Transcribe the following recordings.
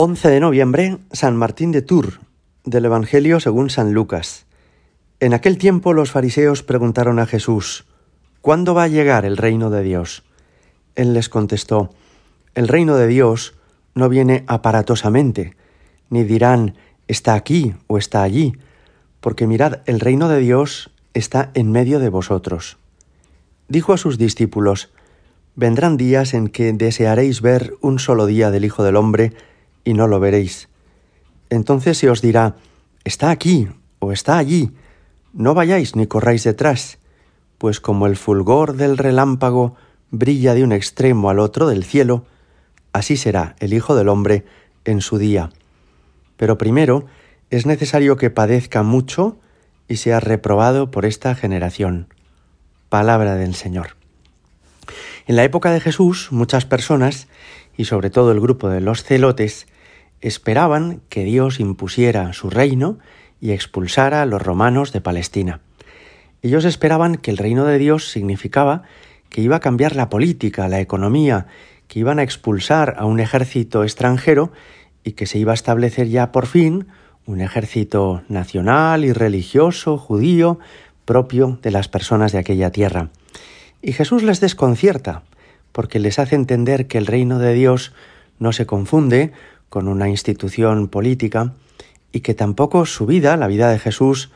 11 de noviembre, San Martín de Tours, del Evangelio según San Lucas. En aquel tiempo los fariseos preguntaron a Jesús, ¿Cuándo va a llegar el reino de Dios? Él les contestó, El reino de Dios no viene aparatosamente, ni dirán, está aquí o está allí, porque mirad, el reino de Dios está en medio de vosotros. Dijo a sus discípulos, Vendrán días en que desearéis ver un solo día del Hijo del Hombre, y no lo veréis. Entonces se os dirá, está aquí o está allí, no vayáis ni corráis detrás, pues como el fulgor del relámpago brilla de un extremo al otro del cielo, así será el Hijo del Hombre en su día. Pero primero es necesario que padezca mucho y sea reprobado por esta generación. Palabra del Señor. En la época de Jesús, muchas personas, y sobre todo el grupo de los celotes, esperaban que Dios impusiera su reino y expulsara a los romanos de Palestina. Ellos esperaban que el reino de Dios significaba que iba a cambiar la política, la economía, que iban a expulsar a un ejército extranjero y que se iba a establecer ya por fin un ejército nacional y religioso judío propio de las personas de aquella tierra. Y Jesús les desconcierta, porque les hace entender que el reino de Dios no se confunde con una institución política y que tampoco su vida, la vida de Jesús,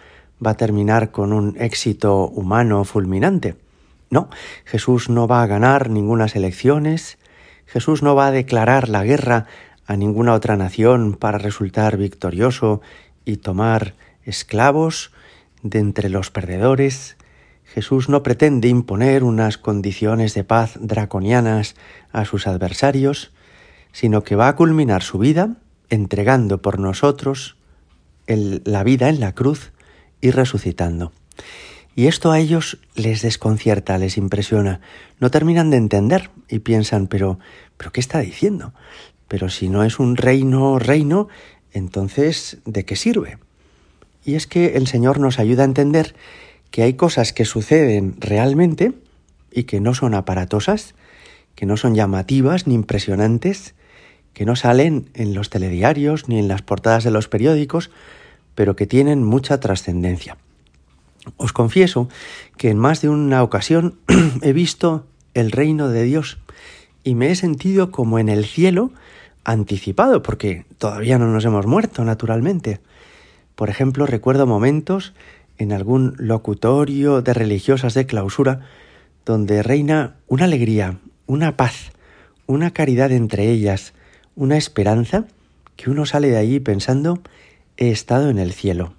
va a terminar con un éxito humano fulminante. No, Jesús no va a ganar ninguna elecciones, Jesús no va a declarar la guerra a ninguna otra nación para resultar victorioso y tomar esclavos de entre los perdedores. Jesús no pretende imponer unas condiciones de paz draconianas a sus adversarios, sino que va a culminar su vida entregando por nosotros la vida en la cruz y resucitando. Y esto a ellos les desconcierta, les impresiona. No terminan de entender y piensan, pero, pero ¿qué está diciendo? Pero si no es un reino, reino, entonces, ¿de qué sirve? Y es que el Señor nos ayuda a entender que hay cosas que suceden realmente y que no son aparatosas, que no son llamativas ni impresionantes, que no salen en los telediarios ni en las portadas de los periódicos, pero que tienen mucha trascendencia. Os confieso que en más de una ocasión he visto el reino de Dios y me he sentido como en el cielo anticipado, porque todavía no nos hemos muerto, naturalmente. Por ejemplo, recuerdo momentos en algún locutorio de religiosas de clausura donde reina una alegría, una paz, una caridad entre ellas, una esperanza que uno sale de allí pensando he estado en el cielo.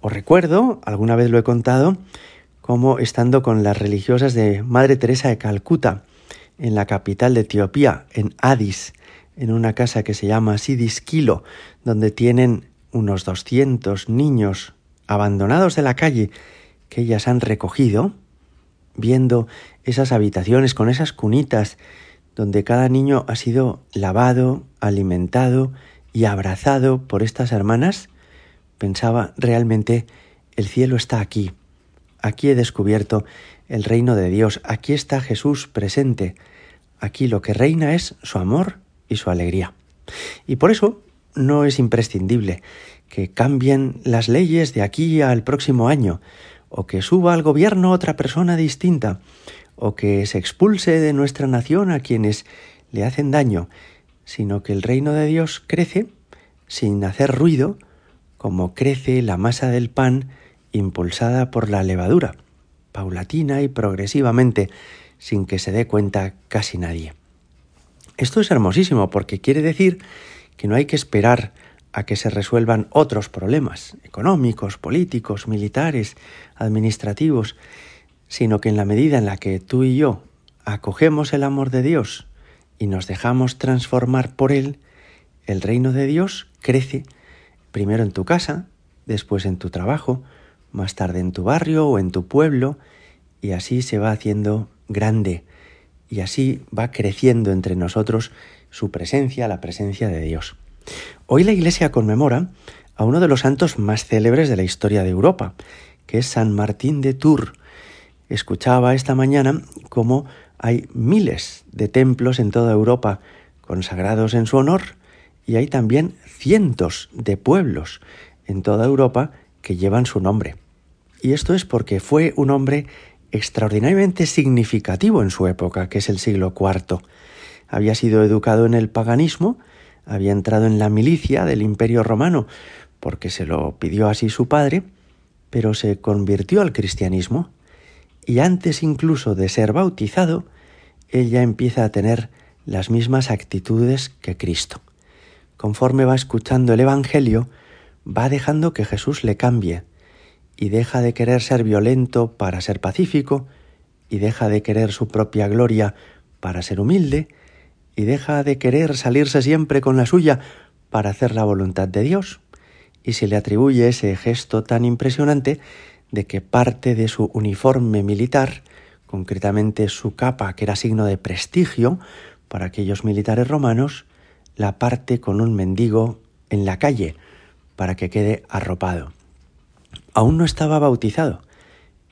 Os recuerdo, alguna vez lo he contado, como estando con las religiosas de Madre Teresa de Calcuta, en la capital de Etiopía, en Addis, en una casa que se llama Sidisquilo, donde tienen unos 200 niños abandonados de la calle que ellas han recogido, viendo esas habitaciones con esas cunitas donde cada niño ha sido lavado, alimentado y abrazado por estas hermanas, pensaba realmente el cielo está aquí. Aquí he descubierto el reino de Dios, aquí está Jesús presente, aquí lo que reina es su amor y su alegría. Y por eso no es imprescindible que cambien las leyes de aquí al próximo año, o que suba al gobierno otra persona distinta, o que se expulse de nuestra nación a quienes le hacen daño, sino que el reino de Dios crece sin hacer ruido, como crece la masa del pan impulsada por la levadura, paulatina y progresivamente, sin que se dé cuenta casi nadie. Esto es hermosísimo porque quiere decir que no hay que esperar a que se resuelvan otros problemas económicos, políticos, militares, administrativos, sino que en la medida en la que tú y yo acogemos el amor de Dios y nos dejamos transformar por Él, el reino de Dios crece primero en tu casa, después en tu trabajo, más tarde en tu barrio o en tu pueblo, y así se va haciendo grande, y así va creciendo entre nosotros su presencia, la presencia de Dios. Hoy la Iglesia conmemora a uno de los santos más célebres de la historia de Europa, que es San Martín de Tours, escuchaba esta mañana cómo hay miles de templos en toda Europa consagrados en su honor y hay también cientos de pueblos en toda Europa que llevan su nombre. Y esto es porque fue un hombre extraordinariamente significativo en su época, que es el siglo IV. Había sido educado en el paganismo, había entrado en la milicia del Imperio Romano, porque se lo pidió así su padre, pero se convirtió al cristianismo y antes incluso de ser bautizado, ella empieza a tener las mismas actitudes que Cristo. Conforme va escuchando el Evangelio, va dejando que Jesús le cambie y deja de querer ser violento para ser pacífico y deja de querer su propia gloria para ser humilde y deja de querer salirse siempre con la suya para hacer la voluntad de Dios. Y se le atribuye ese gesto tan impresionante de que parte de su uniforme militar, concretamente su capa, que era signo de prestigio para aquellos militares romanos, la parte con un mendigo en la calle, para que quede arropado. Aún no estaba bautizado,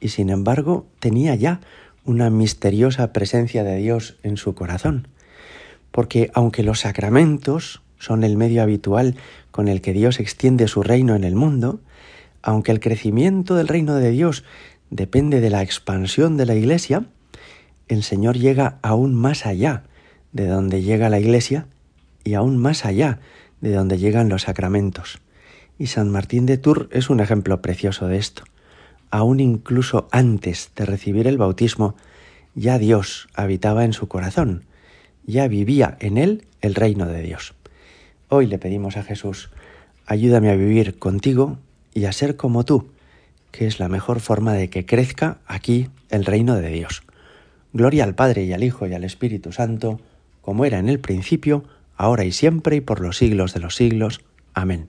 y sin embargo tenía ya una misteriosa presencia de Dios en su corazón, porque aunque los sacramentos son el medio habitual con el que Dios extiende su reino en el mundo, aunque el crecimiento del reino de Dios depende de la expansión de la Iglesia, el Señor llega aún más allá de donde llega la Iglesia y aún más allá de donde llegan los sacramentos. Y San Martín de Tours es un ejemplo precioso de esto. Aún incluso antes de recibir el bautismo, ya Dios habitaba en su corazón, ya vivía en él el reino de Dios. Hoy le pedimos a Jesús, ayúdame a vivir contigo y a ser como tú, que es la mejor forma de que crezca aquí el reino de Dios. Gloria al Padre y al Hijo y al Espíritu Santo, como era en el principio, ahora y siempre y por los siglos de los siglos. Amén.